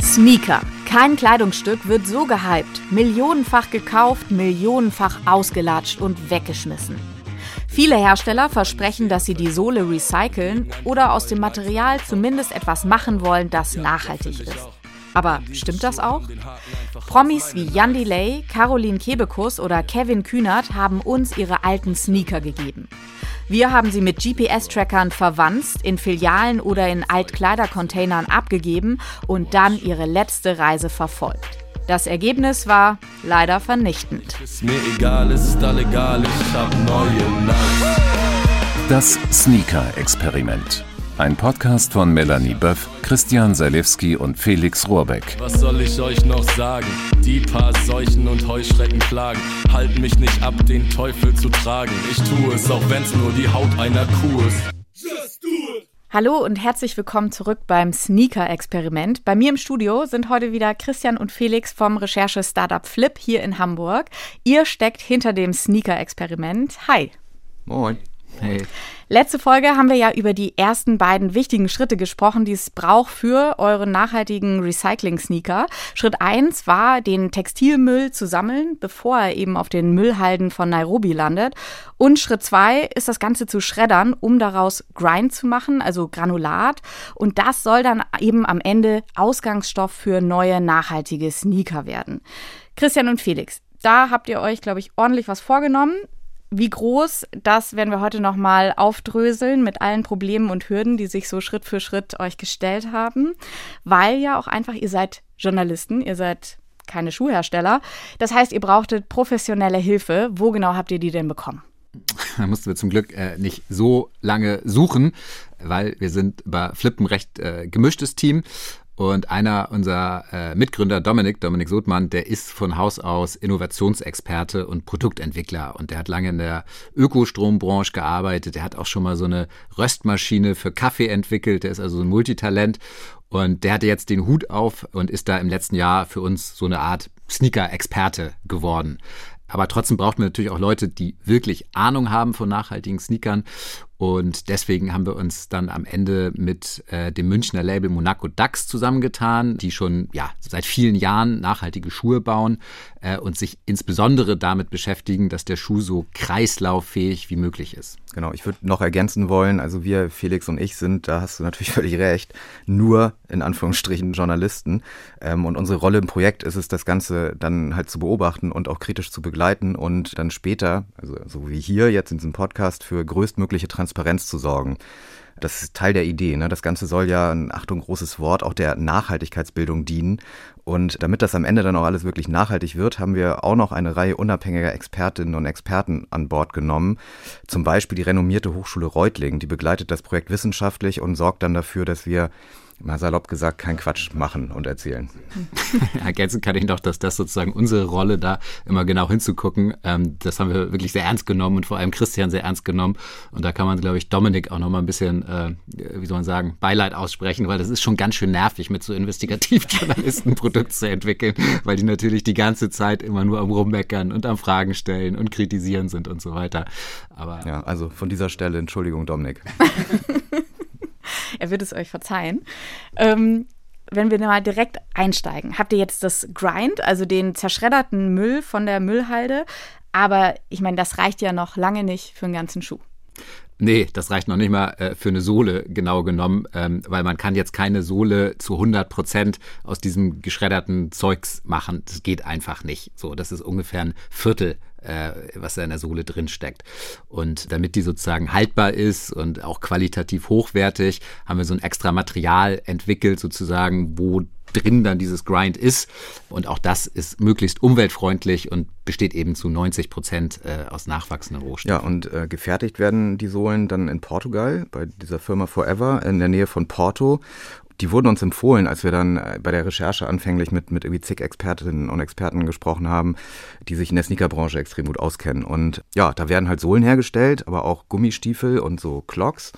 Sneaker. Kein Kleidungsstück wird so gehypt, millionenfach gekauft, millionenfach ausgelatscht und weggeschmissen. Viele Hersteller versprechen, dass sie die Sohle recyceln oder aus dem Material zumindest etwas machen wollen, das nachhaltig ist. Aber stimmt das auch? Promis wie Jan Delay, Caroline Kebekus oder Kevin Kühnert haben uns ihre alten Sneaker gegeben. Wir haben sie mit GPS-Trackern verwanzt, in Filialen oder in Altkleidercontainern abgegeben und dann ihre letzte Reise verfolgt. Das Ergebnis war leider vernichtend. Ist mir egal, es ist all egal, ich hab neue Nacht. Das Sneaker-Experiment. Ein Podcast von Melanie Böff, Christian Salewski und Felix Rohrbeck. Was soll ich euch noch sagen? Die paar Seuchen und Heuschrecken plagen. Halten mich nicht ab, den Teufel zu tragen. Ich tue es, auch wenn's nur die Haut einer Kuh ist. Just do it! Hallo und herzlich willkommen zurück beim Sneaker-Experiment. Bei mir im Studio sind heute wieder Christian und Felix vom Recherche-Startup Flip hier in Hamburg. Ihr steckt hinter dem Sneaker-Experiment. Hi. Moin. Hey. Letzte Folge haben wir ja über die ersten beiden wichtigen Schritte gesprochen, die es braucht für eure nachhaltigen Recycling-Sneaker. Schritt 1 war, den Textilmüll zu sammeln, bevor er eben auf den Müllhalden von Nairobi landet. Und Schritt 2 ist das Ganze zu schreddern, um daraus Grind zu machen, also Granulat. Und das soll dann eben am Ende Ausgangsstoff für neue nachhaltige Sneaker werden. Christian und Felix, da habt ihr euch, glaube ich, ordentlich was vorgenommen. Wie groß, das werden wir heute nochmal aufdröseln mit allen Problemen und Hürden, die sich so Schritt für Schritt euch gestellt haben, weil ja auch einfach, ihr seid Journalisten, ihr seid keine Schuhhersteller. Das heißt, ihr brauchtet professionelle Hilfe. Wo genau habt ihr die denn bekommen? Da mussten wir zum Glück äh, nicht so lange suchen, weil wir sind bei Flip ein recht äh, gemischtes Team und einer unserer äh, Mitgründer, Dominik, Dominik Sotmann, der ist von Haus aus Innovationsexperte und Produktentwickler. Und der hat lange in der Ökostrombranche gearbeitet. Der hat auch schon mal so eine Röstmaschine für Kaffee entwickelt. Der ist also ein Multitalent. Und der hatte jetzt den Hut auf und ist da im letzten Jahr für uns so eine Art Sneaker-Experte geworden. Aber trotzdem braucht man natürlich auch Leute, die wirklich Ahnung haben von nachhaltigen Sneakern. Und deswegen haben wir uns dann am Ende mit äh, dem Münchner Label Monaco Dax zusammengetan, die schon ja, seit vielen Jahren nachhaltige Schuhe bauen äh, und sich insbesondere damit beschäftigen, dass der Schuh so kreislauffähig wie möglich ist. Genau, ich würde noch ergänzen wollen, also wir, Felix und ich, sind, da hast du natürlich völlig recht, nur in Anführungsstrichen Journalisten. Ähm, und unsere Rolle im Projekt ist es, das Ganze dann halt zu beobachten und auch kritisch zu begleiten und dann später, also so wie hier jetzt in diesem Podcast, für größtmögliche Transparenz zu sorgen. Das ist Teil der Idee. Ne? Das Ganze soll ja, ein Achtung, großes Wort, auch der Nachhaltigkeitsbildung dienen. Und damit das am Ende dann auch alles wirklich nachhaltig wird, haben wir auch noch eine Reihe unabhängiger Expertinnen und Experten an Bord genommen. Zum Beispiel die renommierte Hochschule Reutlingen, die begleitet das Projekt wissenschaftlich und sorgt dann dafür, dass wir mal salopp gesagt, kein Quatsch machen und erzählen. Ergänzen kann ich noch, dass das sozusagen unsere Rolle da immer genau hinzugucken, ähm, das haben wir wirklich sehr ernst genommen und vor allem Christian sehr ernst genommen. Und da kann man, glaube ich, Dominik auch noch mal ein bisschen, äh, wie soll man sagen, Beileid aussprechen, weil das ist schon ganz schön nervig, mit so Investigativjournalisten ein Produkt zu entwickeln, weil die natürlich die ganze Zeit immer nur am Rummeckern und am Fragen stellen und kritisieren sind und so weiter. Aber ja, also von dieser Stelle Entschuldigung, Dominik. er wird es euch verzeihen. Ähm, wenn wir mal direkt einsteigen, habt ihr jetzt das Grind, also den zerschredderten Müll von der Müllhalde. Aber ich meine, das reicht ja noch lange nicht für einen ganzen Schuh. Nee, das reicht noch nicht mal äh, für eine Sohle genau genommen, ähm, weil man kann jetzt keine Sohle zu 100 Prozent aus diesem geschredderten Zeugs machen. Das geht einfach nicht. So, das ist ungefähr ein Viertel äh, was da in der Sohle drin steckt. Und damit die sozusagen haltbar ist und auch qualitativ hochwertig, haben wir so ein extra Material entwickelt, sozusagen, wo drin dann dieses Grind ist. Und auch das ist möglichst umweltfreundlich und besteht eben zu 90 Prozent äh, aus nachwachsenden Rohstoffen. Ja, und äh, gefertigt werden die Sohlen dann in Portugal bei dieser Firma Forever in der Nähe von Porto die wurden uns empfohlen, als wir dann äh, bei der Recherche anfänglich mit, mit irgendwie zig Expertinnen und Experten gesprochen haben, die sich in der Sneakerbranche extrem gut auskennen. Und ja, da werden halt Sohlen hergestellt, aber auch Gummistiefel und so Clocks.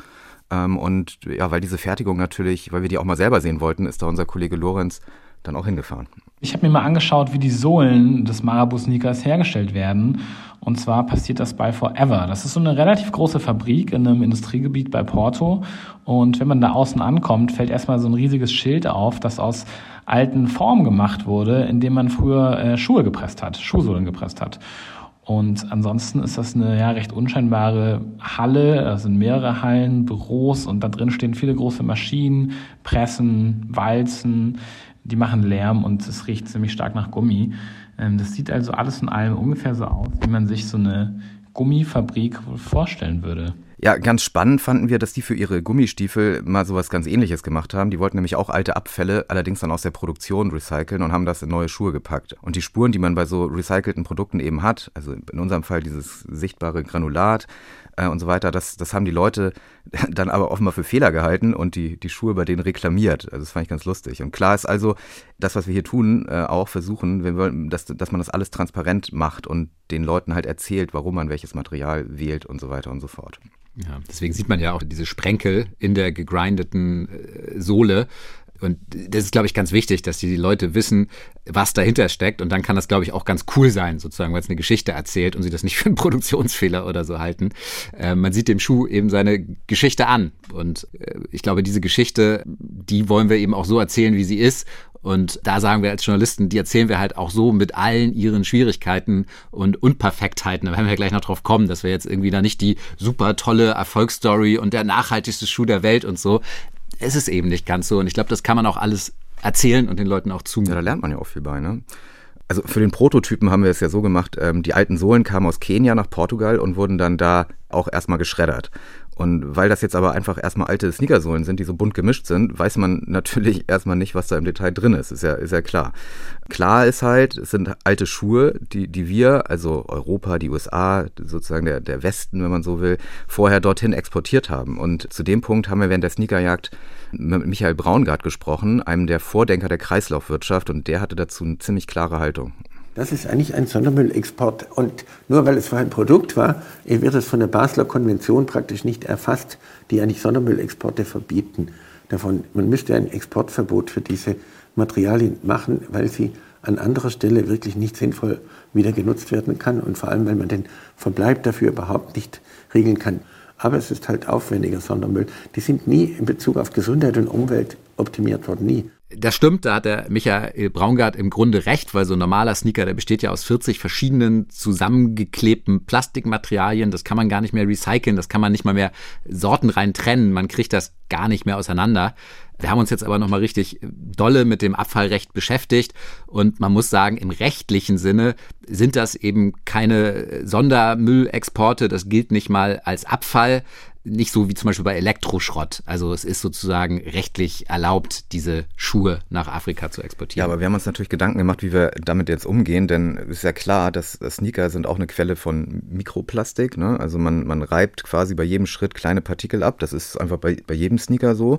Ähm, und ja, weil diese Fertigung natürlich, weil wir die auch mal selber sehen wollten, ist da unser Kollege Lorenz dann auch hingefahren. Ich habe mir mal angeschaut, wie die Sohlen des Marabu-Sneakers hergestellt werden. Und zwar passiert das bei Forever. Das ist so eine relativ große Fabrik in einem Industriegebiet bei Porto. Und wenn man da außen ankommt, fällt erstmal so ein riesiges Schild auf, das aus alten Formen gemacht wurde, in dem man früher äh, Schuhe gepresst hat, Schuhsohlen gepresst hat. Und ansonsten ist das eine ja recht unscheinbare Halle. Das sind mehrere Hallen, Büros und da drin stehen viele große Maschinen, Pressen, Walzen. Die machen Lärm und es riecht ziemlich stark nach Gummi. Ähm, das sieht also alles in allem ungefähr so aus, wie man sich so eine Gummifabrik vorstellen würde. Ja, ganz spannend fanden wir, dass die für ihre Gummistiefel mal sowas ganz ähnliches gemacht haben. Die wollten nämlich auch alte Abfälle, allerdings dann aus der Produktion recyceln und haben das in neue Schuhe gepackt. Und die Spuren, die man bei so recycelten Produkten eben hat, also in unserem Fall dieses sichtbare Granulat äh, und so weiter, das, das haben die Leute dann aber offenbar für Fehler gehalten und die, die Schuhe bei denen reklamiert. Also das fand ich ganz lustig. Und klar ist also, das, was wir hier tun, äh, auch versuchen, wir wollen, dass, dass man das alles transparent macht und den Leuten halt erzählt, warum man welches Material wählt und so weiter und so fort. Ja, deswegen sieht man ja auch diese Sprenkel in der gegrindeten äh, Sohle. Und das ist, glaube ich, ganz wichtig, dass die Leute wissen, was dahinter steckt. Und dann kann das, glaube ich, auch ganz cool sein, sozusagen, weil es eine Geschichte erzählt und sie das nicht für einen Produktionsfehler oder so halten. Äh, man sieht dem Schuh eben seine Geschichte an. Und äh, ich glaube, diese Geschichte, die wollen wir eben auch so erzählen, wie sie ist. Und da sagen wir als Journalisten, die erzählen wir halt auch so mit allen ihren Schwierigkeiten und Unperfektheiten. Da werden wir gleich noch drauf kommen, dass wir jetzt irgendwie da nicht die super tolle Erfolgsstory und der nachhaltigste Schuh der Welt und so. Es ist eben nicht ganz so. Und ich glaube, das kann man auch alles erzählen und den Leuten auch zumuten. Ja, da lernt man ja auch viel bei, ne? Also für den Prototypen haben wir es ja so gemacht, ähm, die alten Sohlen kamen aus Kenia nach Portugal und wurden dann da auch erstmal geschreddert. Und weil das jetzt aber einfach erstmal alte Sneakersohlen sind, die so bunt gemischt sind, weiß man natürlich erstmal nicht, was da im Detail drin ist. Ist ja, ist ja klar. Klar ist halt, es sind alte Schuhe, die, die wir, also Europa, die USA, sozusagen der, der Westen, wenn man so will, vorher dorthin exportiert haben. Und zu dem Punkt haben wir während der Sneakerjagd mit Michael Braungart gesprochen, einem der Vordenker der Kreislaufwirtschaft, und der hatte dazu eine ziemlich klare Haltung. Das ist eigentlich ein Sondermüllexport. Und nur weil es vorher ein Produkt war, wird es von der Basler Konvention praktisch nicht erfasst, die eigentlich Sondermüllexporte verbieten. Davon, man müsste ein Exportverbot für diese Materialien machen, weil sie an anderer Stelle wirklich nicht sinnvoll wieder genutzt werden kann und vor allem, weil man den Verbleib dafür überhaupt nicht regeln kann. Aber es ist halt aufwendiger Sondermüll. Die sind nie in Bezug auf Gesundheit und Umwelt optimiert worden, nie. Das stimmt, da hat der Michael Braungart im Grunde recht, weil so ein normaler Sneaker, der besteht ja aus 40 verschiedenen zusammengeklebten Plastikmaterialien. Das kann man gar nicht mehr recyceln, das kann man nicht mal mehr sortenrein trennen. Man kriegt das gar nicht mehr auseinander. Wir haben uns jetzt aber nochmal richtig dolle mit dem Abfallrecht beschäftigt und man muss sagen, im rechtlichen Sinne sind das eben keine Sondermüllexporte. Das gilt nicht mal als Abfall nicht so wie zum Beispiel bei Elektroschrott. Also es ist sozusagen rechtlich erlaubt, diese Schuhe nach Afrika zu exportieren. Ja, aber wir haben uns natürlich Gedanken gemacht, wie wir damit jetzt umgehen, denn es ist ja klar, dass Sneaker sind auch eine Quelle von Mikroplastik. Ne? Also man, man reibt quasi bei jedem Schritt kleine Partikel ab. Das ist einfach bei, bei jedem Sneaker so.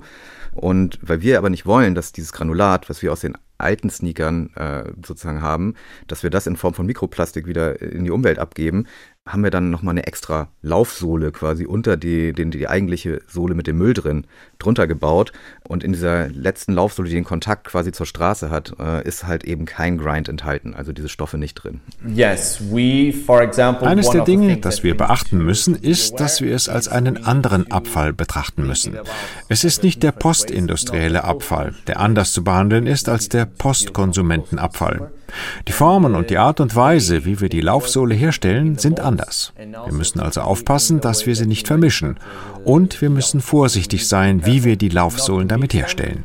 Und weil wir aber nicht wollen, dass dieses Granulat, was wir aus den alten Sneakern äh, sozusagen haben, dass wir das in Form von Mikroplastik wieder in die Umwelt abgeben, haben wir dann nochmal eine extra Laufsohle quasi unter die, die, die eigentliche Sohle mit dem Müll drin drunter gebaut. Und in dieser letzten Laufsohle, die den Kontakt quasi zur Straße hat, äh, ist halt eben kein Grind enthalten, also diese Stoffe nicht drin. Yes, we, for example, Eines der Dinge, das wir beachten müssen, ist, dass wir es als einen anderen Abfall betrachten müssen. Es ist nicht der postindustrielle Abfall, der anders zu behandeln ist als der Postkonsumentenabfall. Die Formen und die Art und Weise, wie wir die Laufsohle herstellen, sind anders. Wir müssen also aufpassen, dass wir sie nicht vermischen. Und wir müssen vorsichtig sein, wie wir die Laufsohlen damit herstellen.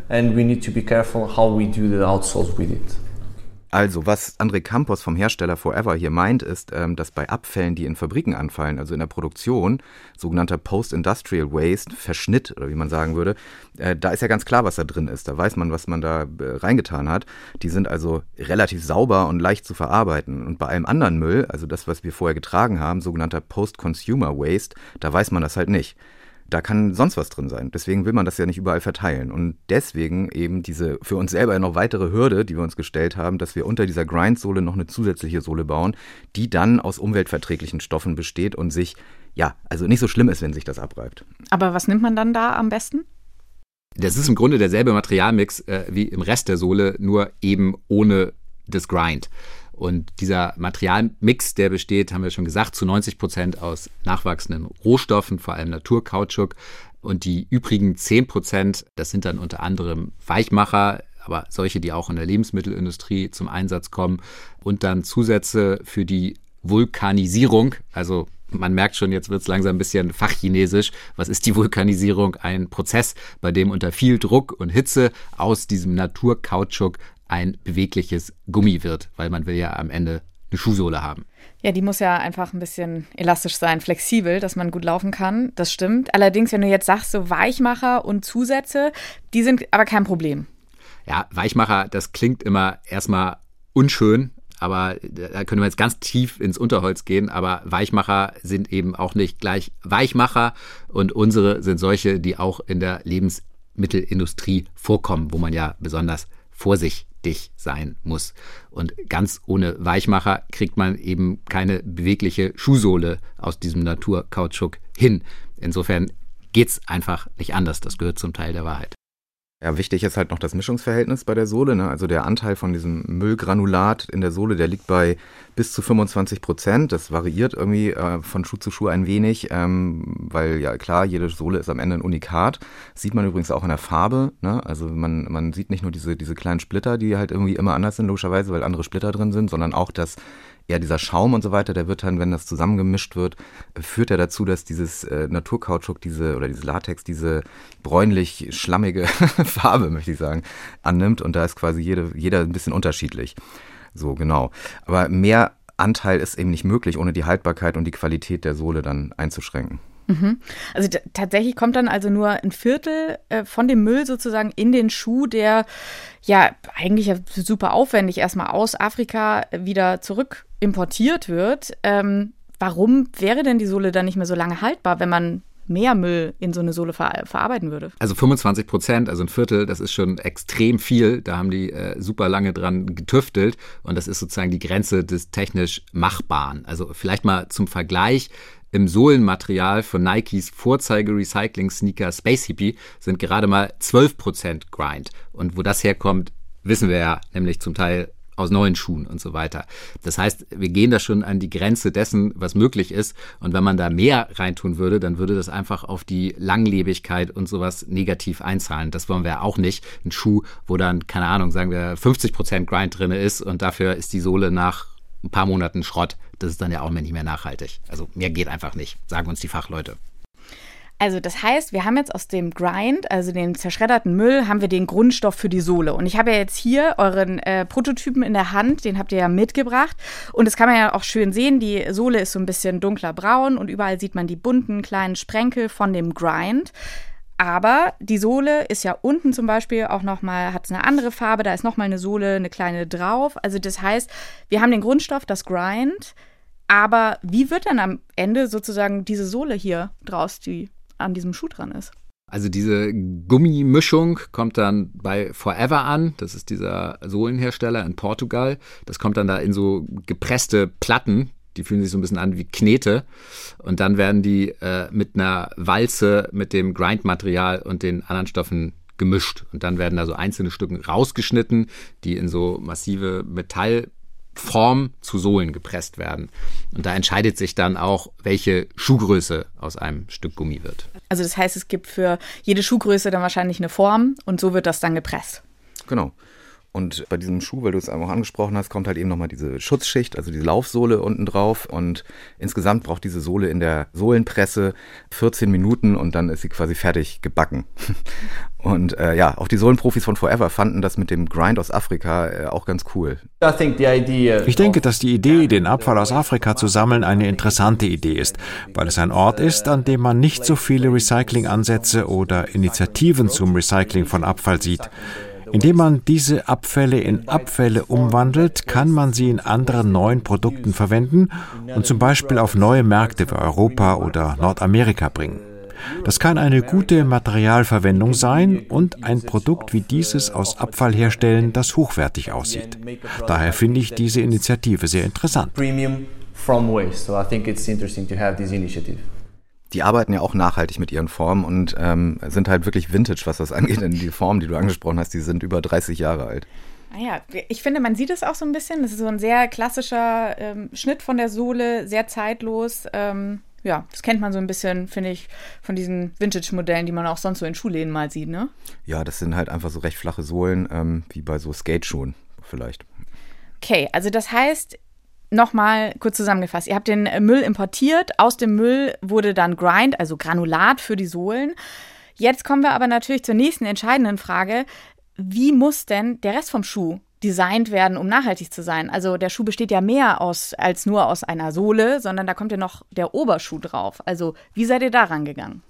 Also, was André Campos vom Hersteller Forever hier meint, ist, ähm, dass bei Abfällen, die in Fabriken anfallen, also in der Produktion, sogenannter Post-Industrial Waste, Verschnitt oder wie man sagen würde, äh, da ist ja ganz klar, was da drin ist. Da weiß man, was man da äh, reingetan hat. Die sind also relativ sauber und leicht zu verarbeiten. Und bei allem anderen Müll, also das, was wir vorher getragen haben, sogenannter Post-Consumer Waste, da weiß man das halt nicht da kann sonst was drin sein. Deswegen will man das ja nicht überall verteilen. Und deswegen eben diese für uns selber noch weitere Hürde, die wir uns gestellt haben, dass wir unter dieser Grindsohle noch eine zusätzliche Sohle bauen, die dann aus umweltverträglichen Stoffen besteht und sich, ja, also nicht so schlimm ist, wenn sich das abreibt. Aber was nimmt man dann da am besten? Das ist im Grunde derselbe Materialmix äh, wie im Rest der Sohle, nur eben ohne des Grind. Und dieser Materialmix, der besteht, haben wir schon gesagt, zu 90 Prozent aus nachwachsenden Rohstoffen, vor allem Naturkautschuk. Und die übrigen 10 Prozent, das sind dann unter anderem Weichmacher, aber solche, die auch in der Lebensmittelindustrie zum Einsatz kommen. Und dann Zusätze für die Vulkanisierung, also man merkt schon, jetzt wird es langsam ein bisschen fachchinesisch. Was ist die Vulkanisierung? Ein Prozess, bei dem unter viel Druck und Hitze aus diesem Naturkautschuk ein bewegliches Gummi wird, weil man will ja am Ende eine Schuhsohle haben. Ja, die muss ja einfach ein bisschen elastisch sein, flexibel, dass man gut laufen kann. Das stimmt. Allerdings, wenn du jetzt sagst, so Weichmacher und Zusätze, die sind aber kein Problem. Ja, Weichmacher, das klingt immer erstmal unschön, aber da können wir jetzt ganz tief ins Unterholz gehen, aber Weichmacher sind eben auch nicht gleich Weichmacher und unsere sind solche, die auch in der Lebensmittelindustrie vorkommen, wo man ja besonders vorsichtig sein muss. Und ganz ohne Weichmacher kriegt man eben keine bewegliche Schuhsohle aus diesem Naturkautschuk hin. Insofern geht es einfach nicht anders. Das gehört zum Teil der Wahrheit. Ja, wichtig ist halt noch das Mischungsverhältnis bei der Sohle. Ne? Also der Anteil von diesem Müllgranulat in der Sohle, der liegt bei bis zu 25 Prozent. Das variiert irgendwie äh, von Schuh zu Schuh ein wenig, ähm, weil ja klar, jede Sohle ist am Ende ein Unikat. Sieht man übrigens auch in der Farbe. Ne? Also man, man sieht nicht nur diese, diese kleinen Splitter, die halt irgendwie immer anders sind, logischerweise, weil andere Splitter drin sind, sondern auch das ja, dieser Schaum und so weiter, der wird dann, wenn das zusammengemischt wird, führt er dazu, dass dieses äh, Naturkautschuk, diese oder dieses Latex, diese bräunlich schlammige Farbe, möchte ich sagen, annimmt. Und da ist quasi jede, jeder ein bisschen unterschiedlich. So, genau. Aber mehr Anteil ist eben nicht möglich, ohne die Haltbarkeit und die Qualität der Sohle dann einzuschränken. Mhm. Also tatsächlich kommt dann also nur ein Viertel äh, von dem Müll sozusagen in den Schuh, der ja eigentlich super aufwendig erstmal aus Afrika wieder zurück importiert wird. Ähm, warum wäre denn die Sohle dann nicht mehr so lange haltbar, wenn man mehr Müll in so eine Sohle ver verarbeiten würde. Also 25 Prozent, also ein Viertel, das ist schon extrem viel. Da haben die äh, super lange dran getüftelt und das ist sozusagen die Grenze des technisch Machbaren. Also vielleicht mal zum Vergleich. Im Sohlenmaterial von Nikes Vorzeige-Recycling-Sneaker Space Hippie sind gerade mal 12% Grind. Und wo das herkommt, wissen wir ja, nämlich zum Teil aus neuen Schuhen und so weiter. Das heißt, wir gehen da schon an die Grenze dessen, was möglich ist. Und wenn man da mehr reintun würde, dann würde das einfach auf die Langlebigkeit und sowas negativ einzahlen. Das wollen wir auch nicht. Ein Schuh, wo dann, keine Ahnung, sagen wir 50% Grind drin ist und dafür ist die Sohle nach ein paar Monaten Schrott. Das ist dann ja auch nicht mehr nachhaltig. Also mehr geht einfach nicht, sagen uns die Fachleute. Also das heißt, wir haben jetzt aus dem Grind, also den zerschredderten Müll, haben wir den Grundstoff für die Sohle. Und ich habe ja jetzt hier euren äh, Prototypen in der Hand, den habt ihr ja mitgebracht. Und das kann man ja auch schön sehen, die Sohle ist so ein bisschen dunkler braun und überall sieht man die bunten kleinen Sprenkel von dem Grind. Aber die Sohle ist ja unten zum Beispiel auch nochmal, hat eine andere Farbe, da ist nochmal eine Sohle, eine kleine drauf. Also das heißt, wir haben den Grundstoff, das Grind, aber wie wird denn am Ende sozusagen diese Sohle hier draus, die an diesem Schuh dran ist? Also diese Gummimischung kommt dann bei Forever an. Das ist dieser Sohlenhersteller in Portugal. Das kommt dann da in so gepresste Platten, die fühlen sich so ein bisschen an wie Knete. Und dann werden die äh, mit einer Walze mit dem Grindmaterial und den anderen Stoffen gemischt. Und dann werden da so einzelne Stücken rausgeschnitten, die in so massive Metallform zu Sohlen gepresst werden. Und da entscheidet sich dann auch, welche Schuhgröße aus einem Stück Gummi wird. Also das heißt, es gibt für jede Schuhgröße dann wahrscheinlich eine Form und so wird das dann gepresst. Genau. Und bei diesem Schuh, weil du es auch angesprochen hast, kommt halt eben nochmal diese Schutzschicht, also diese Laufsohle unten drauf. Und insgesamt braucht diese Sohle in der Sohlenpresse 14 Minuten und dann ist sie quasi fertig gebacken. Und äh, ja, auch die Sohlenprofis von Forever fanden das mit dem Grind aus Afrika äh, auch ganz cool. Ich denke, dass die Idee, den Abfall aus Afrika zu sammeln, eine interessante Idee ist, weil es ein Ort ist, an dem man nicht so viele Recyclingansätze oder Initiativen zum Recycling von Abfall sieht. Indem man diese Abfälle in Abfälle umwandelt, kann man sie in anderen neuen Produkten verwenden und zum Beispiel auf neue Märkte wie Europa oder Nordamerika bringen. Das kann eine gute Materialverwendung sein und ein Produkt wie dieses aus Abfall herstellen, das hochwertig aussieht. Daher finde ich diese Initiative sehr interessant. Premium from waste. So I think it's interesting to have this initiative die arbeiten ja auch nachhaltig mit ihren Formen und ähm, sind halt wirklich vintage, was das angeht. Denn die Formen, die du angesprochen hast, die sind über 30 Jahre alt. Ah ja, ich finde, man sieht es auch so ein bisschen. Das ist so ein sehr klassischer ähm, Schnitt von der Sohle, sehr zeitlos. Ähm, ja, das kennt man so ein bisschen, finde ich, von diesen Vintage-Modellen, die man auch sonst so in Schuhläden mal sieht, ne? Ja, das sind halt einfach so recht flache Sohlen, ähm, wie bei so Skate-Schuhen vielleicht. Okay, also das heißt, Nochmal kurz zusammengefasst. Ihr habt den Müll importiert. Aus dem Müll wurde dann Grind, also Granulat für die Sohlen. Jetzt kommen wir aber natürlich zur nächsten entscheidenden Frage. Wie muss denn der Rest vom Schuh designt werden, um nachhaltig zu sein? Also der Schuh besteht ja mehr aus als nur aus einer Sohle, sondern da kommt ja noch der Oberschuh drauf. Also wie seid ihr da rangegangen?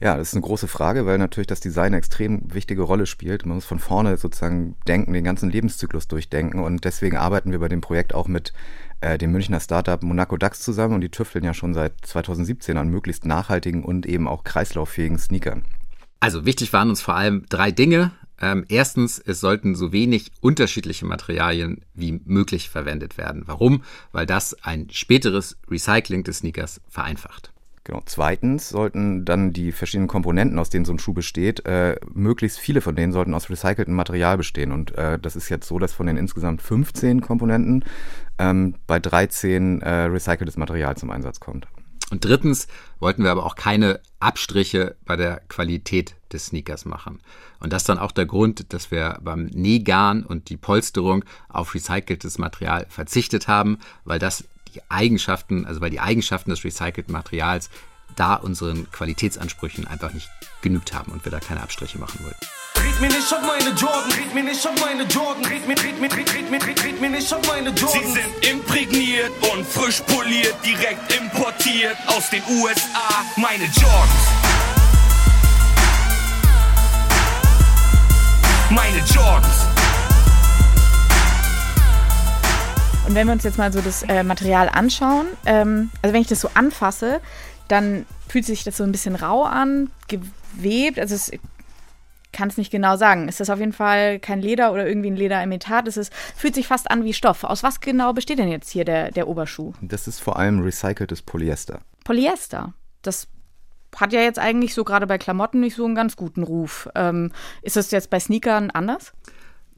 Ja, das ist eine große Frage, weil natürlich das Design eine extrem wichtige Rolle spielt. Man muss von vorne sozusagen denken, den ganzen Lebenszyklus durchdenken und deswegen arbeiten wir bei dem Projekt auch mit äh, dem Münchner Startup Monaco DAX zusammen und die tüfteln ja schon seit 2017 an möglichst nachhaltigen und eben auch kreislauffähigen Sneakern. Also wichtig waren uns vor allem drei Dinge. Ähm, erstens, es sollten so wenig unterschiedliche Materialien wie möglich verwendet werden. Warum? Weil das ein späteres Recycling des Sneakers vereinfacht. Genau. Zweitens sollten dann die verschiedenen Komponenten, aus denen so ein Schuh besteht, äh, möglichst viele von denen sollten aus recyceltem Material bestehen. Und äh, das ist jetzt so, dass von den insgesamt 15 Komponenten ähm, bei 13 äh, recyceltes Material zum Einsatz kommt. Und drittens wollten wir aber auch keine Abstriche bei der Qualität des Sneakers machen. Und das ist dann auch der Grund, dass wir beim Nähgarn und die Polsterung auf recyceltes Material verzichtet haben, weil das die Eigenschaften, also weil die Eigenschaften des recycelten Materials da unseren Qualitätsansprüchen einfach nicht genügt haben und wir da keine Abstriche machen wollten. Red mir nicht auf meine Jordan, red mir nicht auf meine Jordan, red mir, red mir, red, red, red, red mir nicht auf meine Jordan. Sie sind imprägniert und frisch poliert, direkt importiert aus den USA, meine Jordans. Meine Jordans. Und wenn wir uns jetzt mal so das äh, Material anschauen, ähm, also wenn ich das so anfasse, dann fühlt sich das so ein bisschen rau an, gewebt. Also es kann es nicht genau sagen. Ist das auf jeden Fall kein Leder oder irgendwie ein Lederimitat? Es ist, fühlt sich fast an wie Stoff. Aus was genau besteht denn jetzt hier der, der Oberschuh? Das ist vor allem recyceltes Polyester. Polyester. Das hat ja jetzt eigentlich so gerade bei Klamotten nicht so einen ganz guten Ruf. Ähm, ist das jetzt bei Sneakern anders?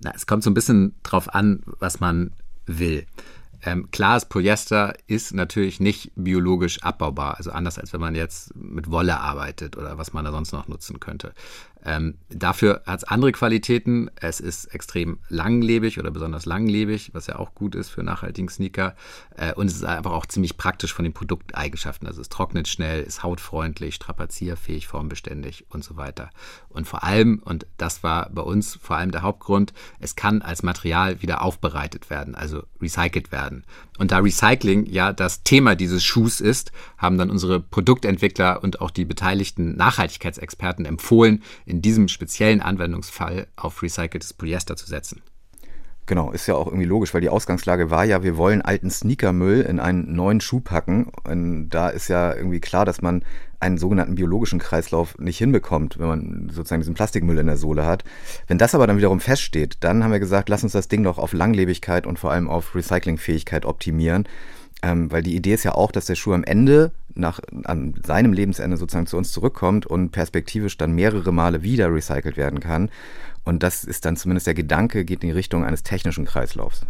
Na, es kommt so ein bisschen drauf an, was man will. Ähm, klar, das Polyester ist natürlich nicht biologisch abbaubar, also anders als wenn man jetzt mit Wolle arbeitet oder was man da sonst noch nutzen könnte. Ähm, dafür hat es andere Qualitäten. Es ist extrem langlebig oder besonders langlebig, was ja auch gut ist für nachhaltigen Sneaker. Äh, und es ist einfach auch ziemlich praktisch von den Produkteigenschaften. Also es trocknet schnell, ist hautfreundlich, strapazierfähig, formbeständig und so weiter. Und vor allem, und das war bei uns vor allem der Hauptgrund, es kann als Material wieder aufbereitet werden, also recycelt werden. Und da Recycling ja das Thema dieses Schuhs ist, haben dann unsere Produktentwickler und auch die beteiligten Nachhaltigkeitsexperten empfohlen, in diesem speziellen Anwendungsfall auf recyceltes Polyester zu setzen. Genau, ist ja auch irgendwie logisch, weil die Ausgangslage war ja, wir wollen alten Sneakermüll in einen neuen Schuh packen. Und da ist ja irgendwie klar, dass man einen sogenannten biologischen Kreislauf nicht hinbekommt, wenn man sozusagen diesen Plastikmüll in der Sohle hat. Wenn das aber dann wiederum feststeht, dann haben wir gesagt, lass uns das Ding doch auf Langlebigkeit und vor allem auf Recyclingfähigkeit optimieren. Ähm, weil die Idee ist ja auch, dass der Schuh am Ende, nach an seinem Lebensende sozusagen zu uns zurückkommt und perspektivisch dann mehrere Male wieder recycelt werden kann. Und das ist dann zumindest der Gedanke, geht in die Richtung eines technischen Kreislaufs.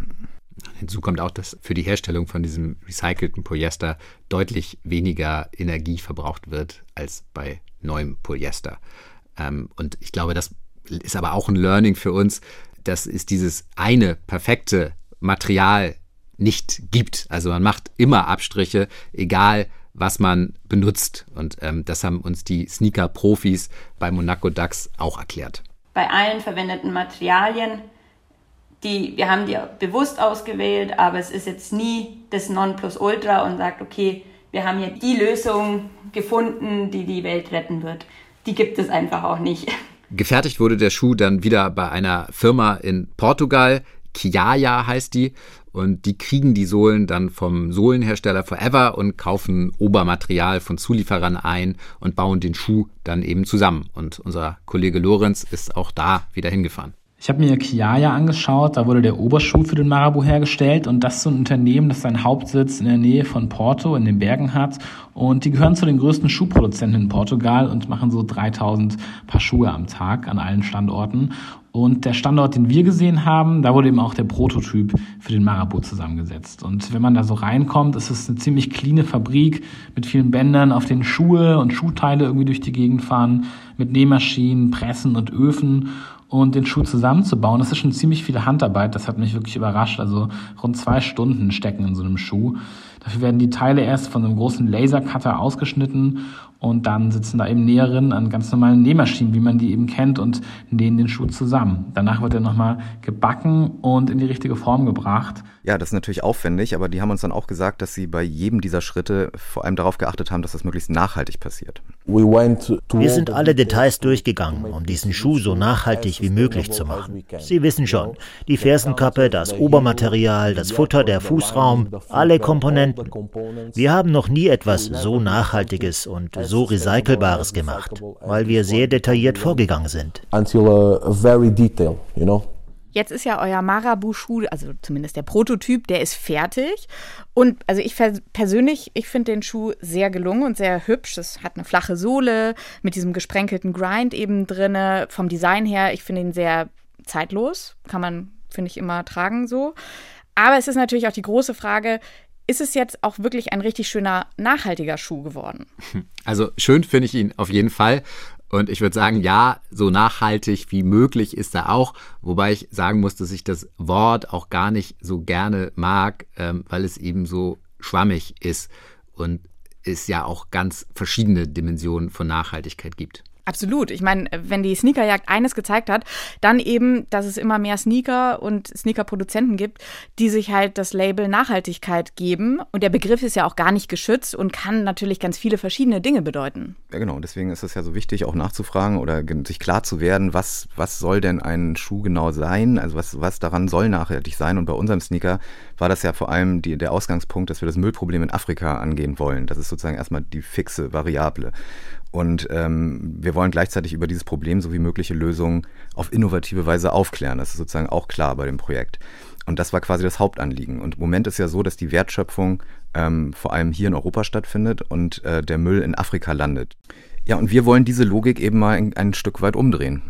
Hinzu kommt auch, dass für die Herstellung von diesem recycelten Polyester deutlich weniger Energie verbraucht wird als bei neuem Polyester. Ähm, und ich glaube, das ist aber auch ein Learning für uns. Das ist dieses eine perfekte Material nicht gibt. Also man macht immer Abstriche, egal was man benutzt. Und ähm, das haben uns die Sneaker-Profis bei Monaco DAX auch erklärt. Bei allen verwendeten Materialien, die, wir haben die bewusst ausgewählt, aber es ist jetzt nie das Nonplusultra und sagt, okay, wir haben hier die Lösung gefunden, die die Welt retten wird. Die gibt es einfach auch nicht. Gefertigt wurde der Schuh dann wieder bei einer Firma in Portugal. Kiaya heißt die. Und die kriegen die Sohlen dann vom Sohlenhersteller Forever und kaufen Obermaterial von Zulieferern ein und bauen den Schuh dann eben zusammen. Und unser Kollege Lorenz ist auch da wieder hingefahren. Ich habe mir Kiaya angeschaut, da wurde der Oberschuh für den Marabu hergestellt und das ist so ein Unternehmen, das seinen Hauptsitz in der Nähe von Porto in den Bergen hat und die gehören zu den größten Schuhproduzenten in Portugal und machen so 3000 Paar Schuhe am Tag an allen Standorten und der Standort, den wir gesehen haben, da wurde eben auch der Prototyp für den Marabu zusammengesetzt. Und wenn man da so reinkommt, ist es eine ziemlich cleane Fabrik mit vielen Bändern, auf denen Schuhe und Schuhteile irgendwie durch die Gegend fahren, mit Nähmaschinen, Pressen und Öfen und den Schuh zusammenzubauen, das ist schon ziemlich viel Handarbeit. Das hat mich wirklich überrascht. Also rund zwei Stunden stecken in so einem Schuh. Dafür werden die Teile erst von einem großen Lasercutter ausgeschnitten und dann sitzen da eben Näherinnen an ganz normalen Nähmaschinen, wie man die eben kennt und nähen den Schuh zusammen. Danach wird er nochmal gebacken und in die richtige Form gebracht. Ja, das ist natürlich aufwendig, aber die haben uns dann auch gesagt, dass sie bei jedem dieser Schritte vor allem darauf geachtet haben, dass das möglichst nachhaltig passiert. Wir sind alle Details durchgegangen, um diesen Schuh so nachhaltig wie möglich zu machen. Sie wissen schon, die Fersenkappe, das Obermaterial, das Futter, der Fußraum, alle Komponenten. Wir haben noch nie etwas so Nachhaltiges und so Recycelbares gemacht, weil wir sehr detailliert vorgegangen sind. Uh, Jetzt ist ja euer Marabu-Schuh, also zumindest der Prototyp, der ist fertig. Und also ich persönlich, ich finde den Schuh sehr gelungen und sehr hübsch. Es hat eine flache Sohle mit diesem gesprenkelten Grind eben drinne. Vom Design her, ich finde ihn sehr zeitlos. Kann man, finde ich, immer tragen so. Aber es ist natürlich auch die große Frage, ist es jetzt auch wirklich ein richtig schöner, nachhaltiger Schuh geworden. Also schön finde ich ihn auf jeden Fall. Und ich würde sagen, ja, so nachhaltig wie möglich ist er auch. Wobei ich sagen muss, dass ich das Wort auch gar nicht so gerne mag, ähm, weil es eben so schwammig ist und es ja auch ganz verschiedene Dimensionen von Nachhaltigkeit gibt. Absolut. Ich meine, wenn die Sneakerjagd eines gezeigt hat, dann eben, dass es immer mehr Sneaker und Sneaker-Produzenten gibt, die sich halt das Label Nachhaltigkeit geben. Und der Begriff ist ja auch gar nicht geschützt und kann natürlich ganz viele verschiedene Dinge bedeuten. Ja, genau. Deswegen ist es ja so wichtig, auch nachzufragen oder sich klar zu werden, was, was soll denn ein Schuh genau sein? Also was, was daran soll nachhaltig sein? Und bei unserem Sneaker war das ja vor allem die, der Ausgangspunkt, dass wir das Müllproblem in Afrika angehen wollen. Das ist sozusagen erstmal die fixe Variable. Und ähm, wir wollen gleichzeitig über dieses Problem sowie mögliche Lösungen auf innovative Weise aufklären. Das ist sozusagen auch klar bei dem Projekt. Und das war quasi das Hauptanliegen. Und im Moment ist ja so, dass die Wertschöpfung ähm, vor allem hier in Europa stattfindet und äh, der Müll in Afrika landet. Ja, und wir wollen diese Logik eben mal ein, ein Stück weit umdrehen.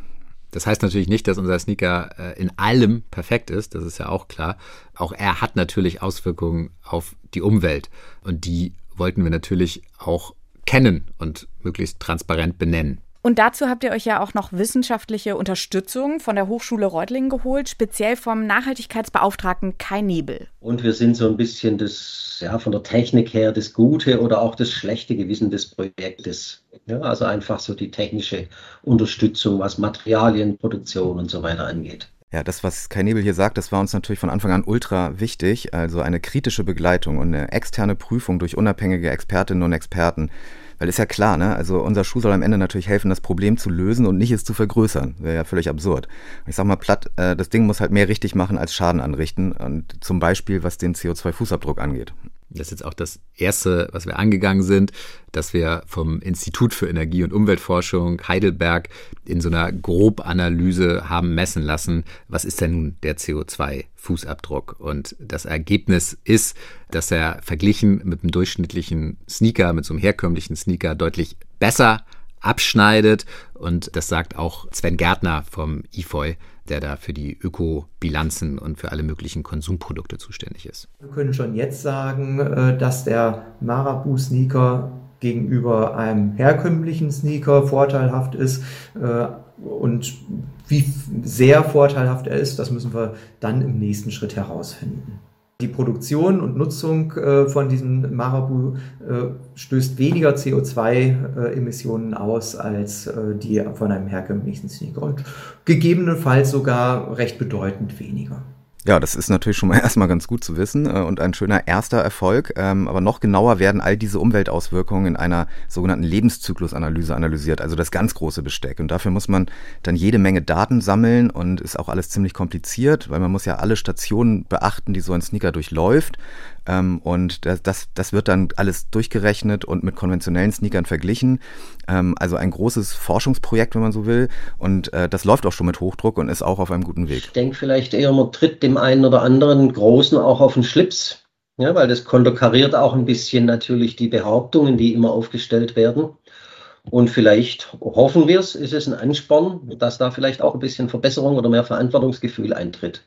Das heißt natürlich nicht, dass unser Sneaker äh, in allem perfekt ist, das ist ja auch klar. Auch er hat natürlich Auswirkungen auf die Umwelt und die wollten wir natürlich auch kennen und möglichst transparent benennen. Und dazu habt ihr euch ja auch noch wissenschaftliche Unterstützung von der Hochschule Reutlingen geholt, speziell vom Nachhaltigkeitsbeauftragten Kai Nebel. Und wir sind so ein bisschen das, ja, von der Technik her das gute oder auch das schlechte Gewissen des Projektes. Ja, also einfach so die technische Unterstützung, was Materialien, Produktion und so weiter angeht. Ja, das, was Kai Nebel hier sagt, das war uns natürlich von Anfang an ultra wichtig. Also eine kritische Begleitung und eine externe Prüfung durch unabhängige Expertinnen und Experten. Weil ist ja klar, ne? Also unser Schuh soll am Ende natürlich helfen, das Problem zu lösen und nicht es zu vergrößern. Wäre ja völlig absurd. Ich sag mal platt, äh, das Ding muss halt mehr richtig machen als Schaden anrichten. Und zum Beispiel, was den CO2-Fußabdruck angeht. Das ist jetzt auch das erste, was wir angegangen sind, dass wir vom Institut für Energie- und Umweltforschung Heidelberg in so einer Grobanalyse haben messen lassen, was ist denn nun der CO2-Fußabdruck? Und das Ergebnis ist, dass er verglichen mit einem durchschnittlichen Sneaker, mit so einem herkömmlichen Sneaker deutlich besser abschneidet. Und das sagt auch Sven Gärtner vom IFOI, der da für die Ökobilanzen und für alle möglichen Konsumprodukte zuständig ist. Wir können schon jetzt sagen, äh, dass der Marabu-Sneaker gegenüber einem herkömmlichen Sneaker vorteilhaft ist. Äh, und wie sehr vorteilhaft er ist, das müssen wir dann im nächsten Schritt herausfinden. Die Produktion und Nutzung äh, von diesem Marabu äh, stößt weniger CO2-Emissionen äh, aus als äh, die von einem herkömmlichen Sneaker und gegebenenfalls sogar recht bedeutend weniger. Ja, das ist natürlich schon mal erstmal ganz gut zu wissen äh, und ein schöner erster Erfolg. Ähm, aber noch genauer werden all diese Umweltauswirkungen in einer sogenannten Lebenszyklusanalyse analysiert, also das ganz große Besteck. Und dafür muss man dann jede Menge Daten sammeln und ist auch alles ziemlich kompliziert, weil man muss ja alle Stationen beachten, die so ein Sneaker durchläuft. Ähm, und das, das, das wird dann alles durchgerechnet und mit konventionellen Sneakern verglichen. Ähm, also ein großes Forschungsprojekt, wenn man so will. Und äh, das läuft auch schon mit Hochdruck und ist auch auf einem guten Weg. Ich denke vielleicht eher, man tritt dem einen oder anderen Großen auch auf den Schlips. Ja, weil das konterkariert auch ein bisschen natürlich die Behauptungen, die immer aufgestellt werden. Und vielleicht hoffen wir es, ist es ein Ansporn, dass da vielleicht auch ein bisschen Verbesserung oder mehr Verantwortungsgefühl eintritt.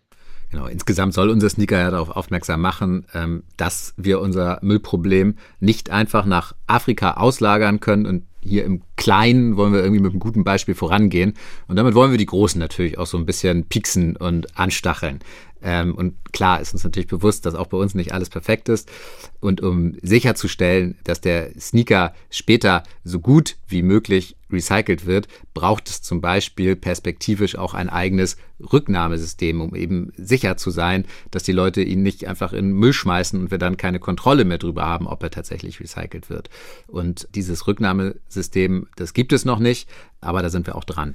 Genau, insgesamt soll unser Sneaker ja darauf aufmerksam machen, ähm, dass wir unser Müllproblem nicht einfach nach Afrika auslagern können und hier im Kleinen wollen wir irgendwie mit einem guten Beispiel vorangehen. Und damit wollen wir die Großen natürlich auch so ein bisschen pieksen und anstacheln. Ähm, und klar ist uns natürlich bewusst, dass auch bei uns nicht alles perfekt ist. Und um sicherzustellen, dass der Sneaker später so gut wie möglich recycelt wird, braucht es zum Beispiel perspektivisch auch ein eigenes Rücknahmesystem, um eben sicher zu sein, dass die Leute ihn nicht einfach in Müll schmeißen und wir dann keine Kontrolle mehr darüber haben, ob er tatsächlich recycelt wird. Und dieses Rücknahmesystem, das gibt es noch nicht, aber da sind wir auch dran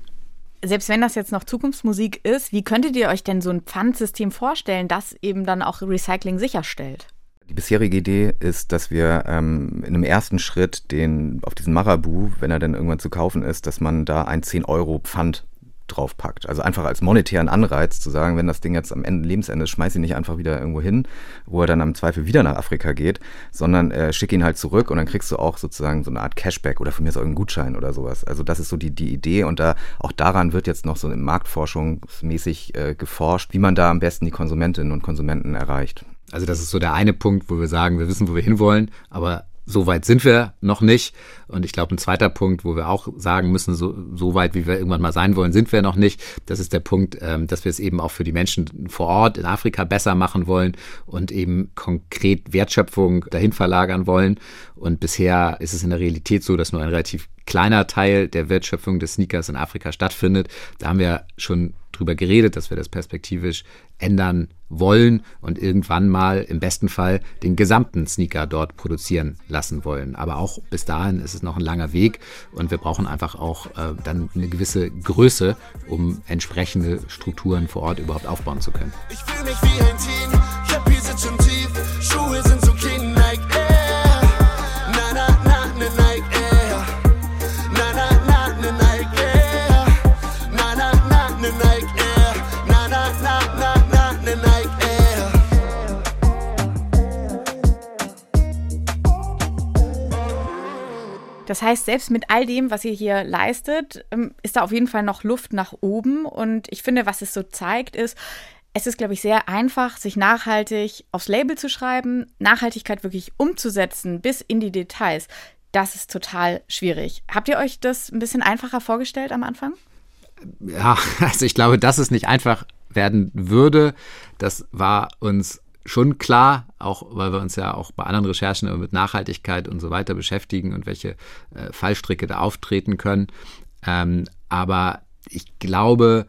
selbst wenn das jetzt noch Zukunftsmusik ist, wie könntet ihr euch denn so ein Pfandsystem vorstellen, das eben dann auch Recycling sicherstellt? Die bisherige Idee ist, dass wir ähm, in einem ersten Schritt den auf diesen Marabu, wenn er dann irgendwann zu kaufen ist, dass man da ein 10 Euro Pfand draufpackt. Also einfach als monetären Anreiz zu sagen, wenn das Ding jetzt am Ende Lebensende ist, schmeiß ihn nicht einfach wieder irgendwo hin, wo er dann am Zweifel wieder nach Afrika geht, sondern äh, schick ihn halt zurück und dann kriegst du auch sozusagen so eine Art Cashback oder von mir ist auch ein Gutschein oder sowas. Also das ist so die, die Idee und da auch daran wird jetzt noch so in Marktforschungsmäßig äh, geforscht, wie man da am besten die Konsumentinnen und Konsumenten erreicht. Also das ist so der eine Punkt, wo wir sagen, wir wissen, wo wir hinwollen, aber so weit sind wir noch nicht. Und ich glaube, ein zweiter Punkt, wo wir auch sagen müssen, so, so weit, wie wir irgendwann mal sein wollen, sind wir noch nicht. Das ist der Punkt, ähm, dass wir es eben auch für die Menschen vor Ort in Afrika besser machen wollen und eben konkret Wertschöpfung dahin verlagern wollen. Und bisher ist es in der Realität so, dass nur ein relativ kleiner Teil der Wertschöpfung des Sneakers in Afrika stattfindet. Da haben wir schon drüber geredet, dass wir das perspektivisch ändern wollen und irgendwann mal im besten Fall den gesamten Sneaker dort produzieren lassen wollen. Aber auch bis dahin ist es noch ein langer Weg und wir brauchen einfach auch äh, dann eine gewisse Größe, um entsprechende Strukturen vor Ort überhaupt aufbauen zu können. Ich fühle mich wie ein Team, ich hab tief, Das heißt, selbst mit all dem, was ihr hier leistet, ähm, ist da auf jeden Fall noch Luft nach oben. Und ich finde, was es so zeigt, ist, es ist, glaube ich, sehr einfach, sich nachhaltig aufs Label zu schreiben, Nachhaltigkeit wirklich umzusetzen bis in die Details. Das ist total schwierig. Habt ihr euch das ein bisschen einfacher vorgestellt am Anfang? Ja, also ich glaube, dass es nicht einfach werden würde, das war uns schon klar, auch weil wir uns ja auch bei anderen Recherchen mit Nachhaltigkeit und so weiter beschäftigen und welche äh, Fallstricke da auftreten können. Ähm, aber ich glaube,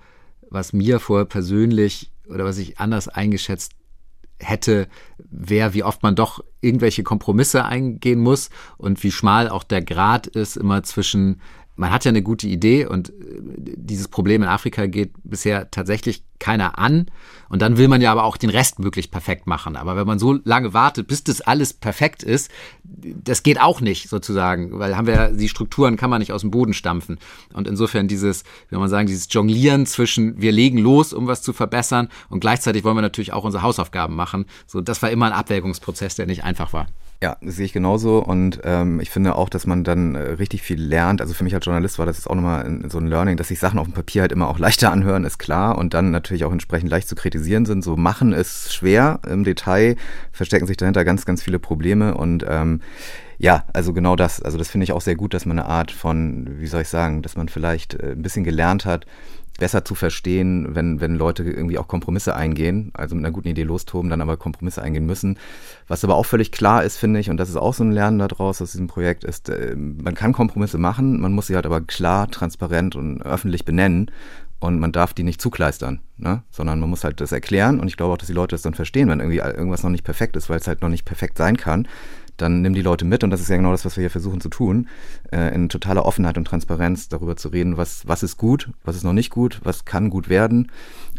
was mir vorher persönlich oder was ich anders eingeschätzt hätte, wäre, wie oft man doch irgendwelche Kompromisse eingehen muss und wie schmal auch der Grad ist immer zwischen man hat ja eine gute Idee und äh, dieses Problem in Afrika geht bisher tatsächlich keiner an. Und dann will man ja aber auch den Rest möglichst perfekt machen. Aber wenn man so lange wartet, bis das alles perfekt ist, das geht auch nicht sozusagen, weil haben wir die Strukturen kann man nicht aus dem Boden stampfen. Und insofern dieses, wie man sagen, dieses Jonglieren zwischen wir legen los, um was zu verbessern und gleichzeitig wollen wir natürlich auch unsere Hausaufgaben machen. So, das war immer ein Abwägungsprozess, der nicht einfach war. Ja, das sehe ich genauso und ähm, ich finde auch, dass man dann äh, richtig viel lernt. Also für mich als Journalist war das jetzt auch nochmal so ein Learning, dass sich Sachen auf dem Papier halt immer auch leichter anhören, ist klar und dann natürlich auch entsprechend leicht zu kritisieren sind. So machen ist schwer im Detail, verstecken sich dahinter ganz, ganz viele Probleme und ähm, ja, also genau das. Also das finde ich auch sehr gut, dass man eine Art von, wie soll ich sagen, dass man vielleicht äh, ein bisschen gelernt hat, besser zu verstehen, wenn, wenn Leute irgendwie auch Kompromisse eingehen, also mit einer guten Idee lostoben, dann aber Kompromisse eingehen müssen. Was aber auch völlig klar ist, finde ich, und das ist auch so ein Lernen daraus aus diesem Projekt, ist, äh, man kann Kompromisse machen, man muss sie halt aber klar, transparent und öffentlich benennen und man darf die nicht zukleistern, ne? sondern man muss halt das erklären und ich glaube auch, dass die Leute das dann verstehen, wenn irgendwie irgendwas noch nicht perfekt ist, weil es halt noch nicht perfekt sein kann, dann nimm die Leute mit und das ist ja genau das, was wir hier versuchen zu tun, äh, in totaler Offenheit und Transparenz darüber zu reden, was, was ist gut, was ist noch nicht gut, was kann gut werden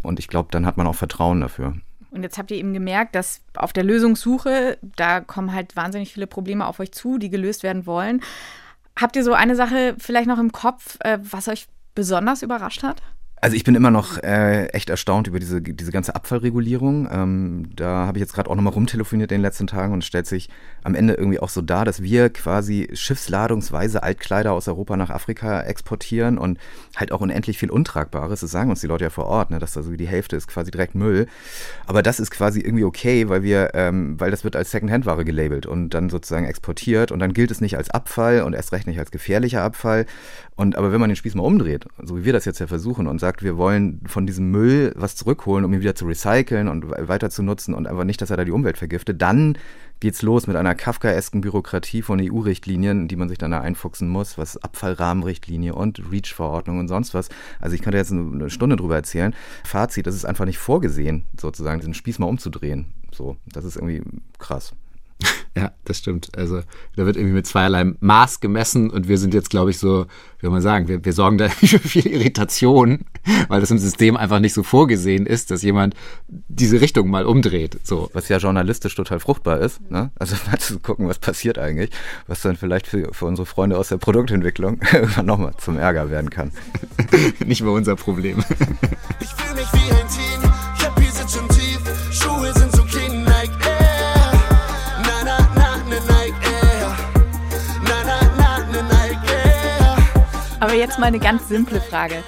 und ich glaube, dann hat man auch Vertrauen dafür. Und jetzt habt ihr eben gemerkt, dass auf der Lösungssuche, da kommen halt wahnsinnig viele Probleme auf euch zu, die gelöst werden wollen. Habt ihr so eine Sache vielleicht noch im Kopf, äh, was euch besonders überrascht hat? Also ich bin immer noch äh, echt erstaunt über diese, diese ganze Abfallregulierung. Ähm, da habe ich jetzt gerade auch nochmal rumtelefoniert in den letzten Tagen und stellt sich am Ende irgendwie auch so dar, dass wir quasi schiffsladungsweise Altkleider aus Europa nach Afrika exportieren und halt auch unendlich viel Untragbares. Das sagen uns die Leute ja vor Ort, ne, dass da so wie die Hälfte ist quasi direkt Müll. Aber das ist quasi irgendwie okay, weil wir, ähm, weil das wird als Secondhand-Ware gelabelt und dann sozusagen exportiert und dann gilt es nicht als Abfall und erst recht nicht als gefährlicher Abfall. Und aber wenn man den Spieß mal umdreht, so wie wir das jetzt ja versuchen und sagt, wir wollen von diesem Müll was zurückholen, um ihn wieder zu recyceln und weiter zu nutzen und einfach nicht, dass er da die Umwelt vergiftet, dann geht's los mit einer kafkaesken Bürokratie von EU-Richtlinien, die man sich dann da einfuchsen muss, was Abfallrahmenrichtlinie und REACH-Verordnung und sonst was. Also ich könnte jetzt eine Stunde drüber erzählen. Fazit, es ist einfach nicht vorgesehen, sozusagen diesen Spieß mal umzudrehen. So, das ist irgendwie krass. Ja, das stimmt. Also da wird irgendwie mit zweierlei Maß gemessen und wir sind jetzt, glaube ich, so, wie soll man sagen, wir, wir sorgen da für viel Irritation, weil das im System einfach nicht so vorgesehen ist, dass jemand diese Richtung mal umdreht. So. Was ja journalistisch total fruchtbar ist. Ne? Also mal zu gucken, was passiert eigentlich, was dann vielleicht für, für unsere Freunde aus der Produktentwicklung irgendwann nochmal zum Ärger werden kann. nicht mehr unser Problem. Ich fühle mich wie ein Teen, Aber jetzt mal eine ganz simple Frage.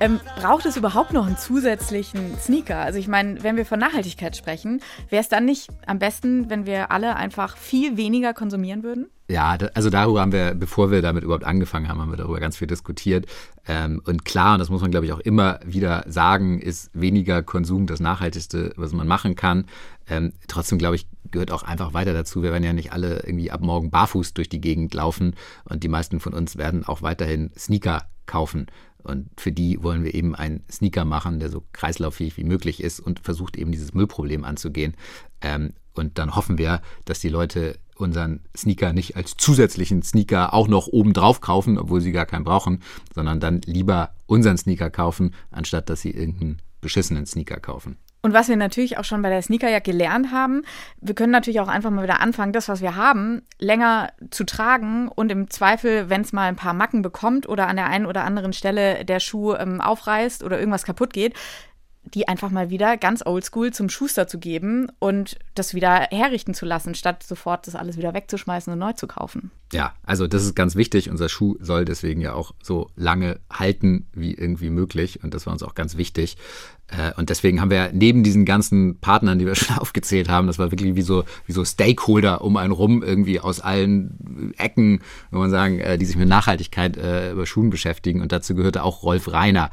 Ähm, braucht es überhaupt noch einen zusätzlichen Sneaker? Also ich meine, wenn wir von Nachhaltigkeit sprechen, wäre es dann nicht am besten, wenn wir alle einfach viel weniger konsumieren würden? Ja, also darüber haben wir, bevor wir damit überhaupt angefangen haben, haben wir darüber ganz viel diskutiert. Ähm, und klar, und das muss man, glaube ich, auch immer wieder sagen, ist weniger Konsum das Nachhaltigste, was man machen kann. Ähm, trotzdem, glaube ich, gehört auch einfach weiter dazu. Wir werden ja nicht alle irgendwie ab morgen barfuß durch die Gegend laufen und die meisten von uns werden auch weiterhin Sneaker kaufen. Und für die wollen wir eben einen Sneaker machen, der so kreislauffähig wie möglich ist und versucht eben dieses Müllproblem anzugehen. Ähm, und dann hoffen wir, dass die Leute unseren Sneaker nicht als zusätzlichen Sneaker auch noch oben drauf kaufen, obwohl sie gar keinen brauchen, sondern dann lieber unseren Sneaker kaufen, anstatt dass sie irgendeinen beschissenen Sneaker kaufen. Und was wir natürlich auch schon bei der Sneakerjagd gelernt haben, wir können natürlich auch einfach mal wieder anfangen, das, was wir haben, länger zu tragen und im Zweifel, wenn es mal ein paar Macken bekommt oder an der einen oder anderen Stelle der Schuh ähm, aufreißt oder irgendwas kaputt geht, die einfach mal wieder ganz oldschool zum Schuster zu geben und das wieder herrichten zu lassen, statt sofort das alles wieder wegzuschmeißen und neu zu kaufen. Ja, also das ist ganz wichtig. Unser Schuh soll deswegen ja auch so lange halten wie irgendwie möglich und das war uns auch ganz wichtig. Äh, und deswegen haben wir neben diesen ganzen Partnern, die wir schon aufgezählt haben, das war wirklich wie so, wie so Stakeholder um einen rum, irgendwie aus allen Ecken, wenn man sagen, äh, die sich mit Nachhaltigkeit äh, über Schuhen beschäftigen. Und dazu gehörte auch Rolf Reiner.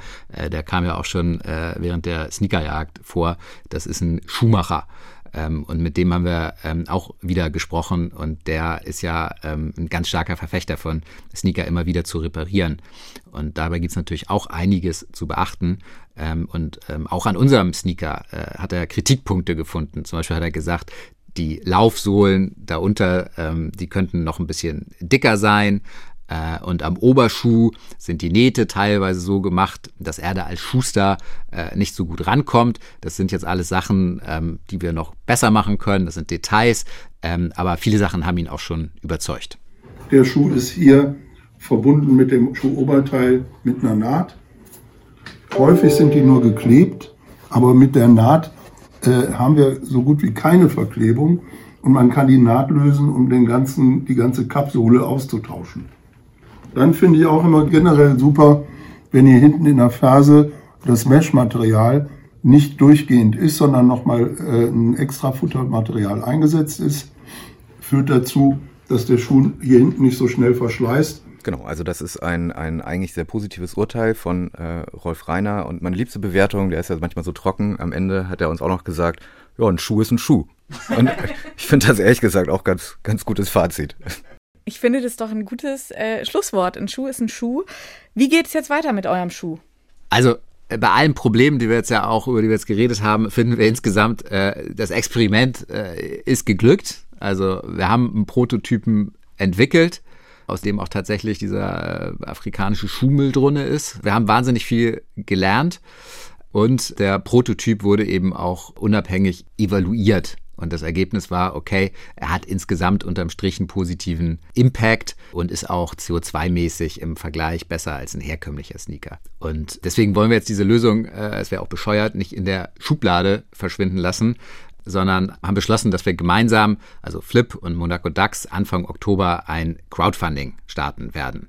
Der kam ja auch schon während der Sneakerjagd vor. Das ist ein Schuhmacher. Ähm, und mit dem haben wir ähm, auch wieder gesprochen und der ist ja ähm, ein ganz starker Verfechter von Sneaker immer wieder zu reparieren. Und dabei gibt es natürlich auch einiges zu beachten. Ähm, und ähm, auch an unserem Sneaker äh, hat er Kritikpunkte gefunden. Zum Beispiel hat er gesagt, die Laufsohlen darunter, ähm, die könnten noch ein bisschen dicker sein. Äh, und am Oberschuh sind die Nähte teilweise so gemacht, dass er da als Schuster äh, nicht so gut rankommt. Das sind jetzt alles Sachen, ähm, die wir noch besser machen können. Das sind Details. Ähm, aber viele Sachen haben ihn auch schon überzeugt. Der Schuh ist hier verbunden mit dem Schuhoberteil mit einer Naht. Häufig sind die nur geklebt, aber mit der Naht äh, haben wir so gut wie keine Verklebung und man kann die Naht lösen, um den ganzen, die ganze Kapsule auszutauschen. Dann finde ich auch immer generell super, wenn hier hinten in der Ferse das Mesh-Material nicht durchgehend ist, sondern nochmal äh, ein extra Futtermaterial eingesetzt ist, führt dazu, dass der Schuh hier hinten nicht so schnell verschleißt. Genau, also das ist ein, ein eigentlich sehr positives Urteil von äh, Rolf Reiner und meine liebste Bewertung, der ist ja manchmal so trocken, am Ende hat er uns auch noch gesagt, ja, ein Schuh ist ein Schuh. Und ich finde das ehrlich gesagt auch ganz, ganz gutes Fazit. Ich finde das doch ein gutes äh, Schlusswort. Ein Schuh ist ein Schuh. Wie geht es jetzt weiter mit eurem Schuh? Also äh, bei allen Problemen, die wir jetzt ja auch über die wir jetzt geredet haben, finden wir insgesamt, äh, das Experiment äh, ist geglückt. Also wir haben einen Prototypen entwickelt, aus dem auch tatsächlich dieser äh, afrikanische Schuhmüll drin ist. Wir haben wahnsinnig viel gelernt. Und der Prototyp wurde eben auch unabhängig evaluiert. Und das Ergebnis war, okay, er hat insgesamt unterm Strich einen positiven Impact und ist auch CO2-mäßig im Vergleich besser als ein herkömmlicher Sneaker. Und deswegen wollen wir jetzt diese Lösung, äh, es wäre auch bescheuert, nicht in der Schublade verschwinden lassen, sondern haben beschlossen, dass wir gemeinsam, also Flip und Monaco DAX, Anfang Oktober ein Crowdfunding starten werden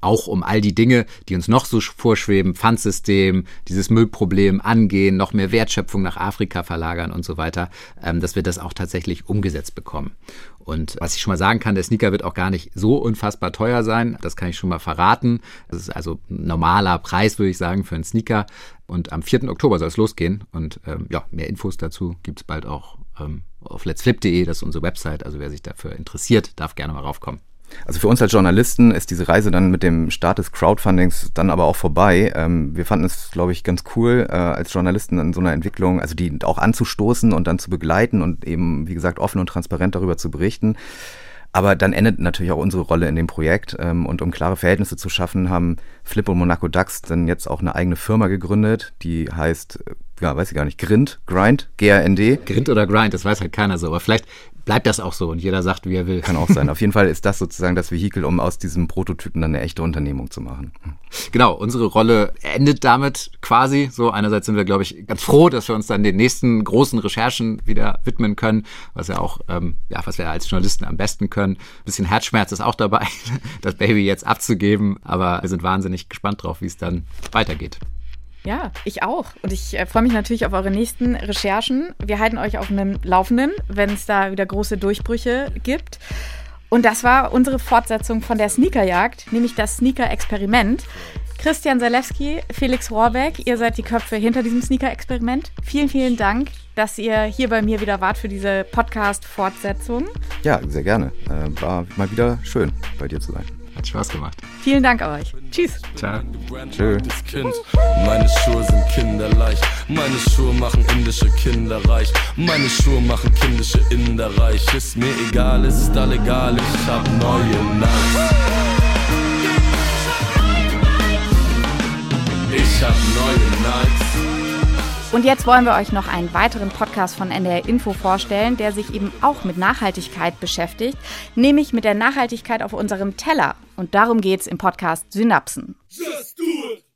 auch um all die Dinge, die uns noch so vorschweben, Pfandsystem, dieses Müllproblem angehen, noch mehr Wertschöpfung nach Afrika verlagern und so weiter, ähm, dass wir das auch tatsächlich umgesetzt bekommen. Und was ich schon mal sagen kann, der Sneaker wird auch gar nicht so unfassbar teuer sein. Das kann ich schon mal verraten. Das ist also ein normaler Preis, würde ich sagen, für einen Sneaker. Und am 4. Oktober soll es losgehen. Und ähm, ja, mehr Infos dazu gibt es bald auch ähm, auf letsflip.de. Das ist unsere Website. Also wer sich dafür interessiert, darf gerne mal raufkommen. Also für uns als Journalisten ist diese Reise dann mit dem Start des Crowdfundings dann aber auch vorbei. Ähm, wir fanden es, glaube ich, ganz cool, äh, als Journalisten in so einer Entwicklung, also die auch anzustoßen und dann zu begleiten und eben, wie gesagt, offen und transparent darüber zu berichten. Aber dann endet natürlich auch unsere Rolle in dem Projekt. Ähm, und um klare Verhältnisse zu schaffen, haben Flip und Monaco Dax dann jetzt auch eine eigene Firma gegründet, die heißt, ja, weiß ich gar nicht, Grind, Grind, G-R-N-D. Grind oder Grind, das weiß halt keiner so. Aber vielleicht bleibt das auch so und jeder sagt, wie er will. Kann auch sein. Auf jeden Fall ist das sozusagen das Vehikel, um aus diesem Prototypen dann eine echte Unternehmung zu machen. Genau, unsere Rolle endet damit quasi. So, einerseits sind wir, glaube ich, ganz froh, dass wir uns dann den nächsten großen Recherchen wieder widmen können, was ja auch, ähm, ja, was wir als Journalisten am besten können. Ein bisschen Herzschmerz ist auch dabei, das Baby jetzt abzugeben, aber wir sind wahnsinnig gespannt drauf, wie es dann weitergeht. Ja, ich auch. Und ich äh, freue mich natürlich auf eure nächsten Recherchen. Wir halten euch auf dem Laufenden, wenn es da wieder große Durchbrüche gibt. Und das war unsere Fortsetzung von der Sneakerjagd, nämlich das Sneaker-Experiment. Christian Salewski, Felix Rohrbeck, ihr seid die Köpfe hinter diesem Sneaker-Experiment. Vielen, vielen Dank, dass ihr hier bei mir wieder wart für diese Podcast-Fortsetzung. Ja, sehr gerne. Äh, war mal wieder schön, bei dir zu sein. Hat Spaß gemacht. Vielen Dank euch. Tschüss. Ciao. Tschö. Meine Schuhe sind kinderleicht. Meine Schuhe machen indische Kinder reich. Meine Schuhe machen kindische Inder reich. Ist mir egal, es ist all egal. Ich hab neue Nights. Ich hab neue Nights. Und jetzt wollen wir euch noch einen weiteren Podcast von NDR Info vorstellen, der sich eben auch mit Nachhaltigkeit beschäftigt, nämlich mit der Nachhaltigkeit auf unserem Teller. Und darum geht es im Podcast Synapsen. Just do it.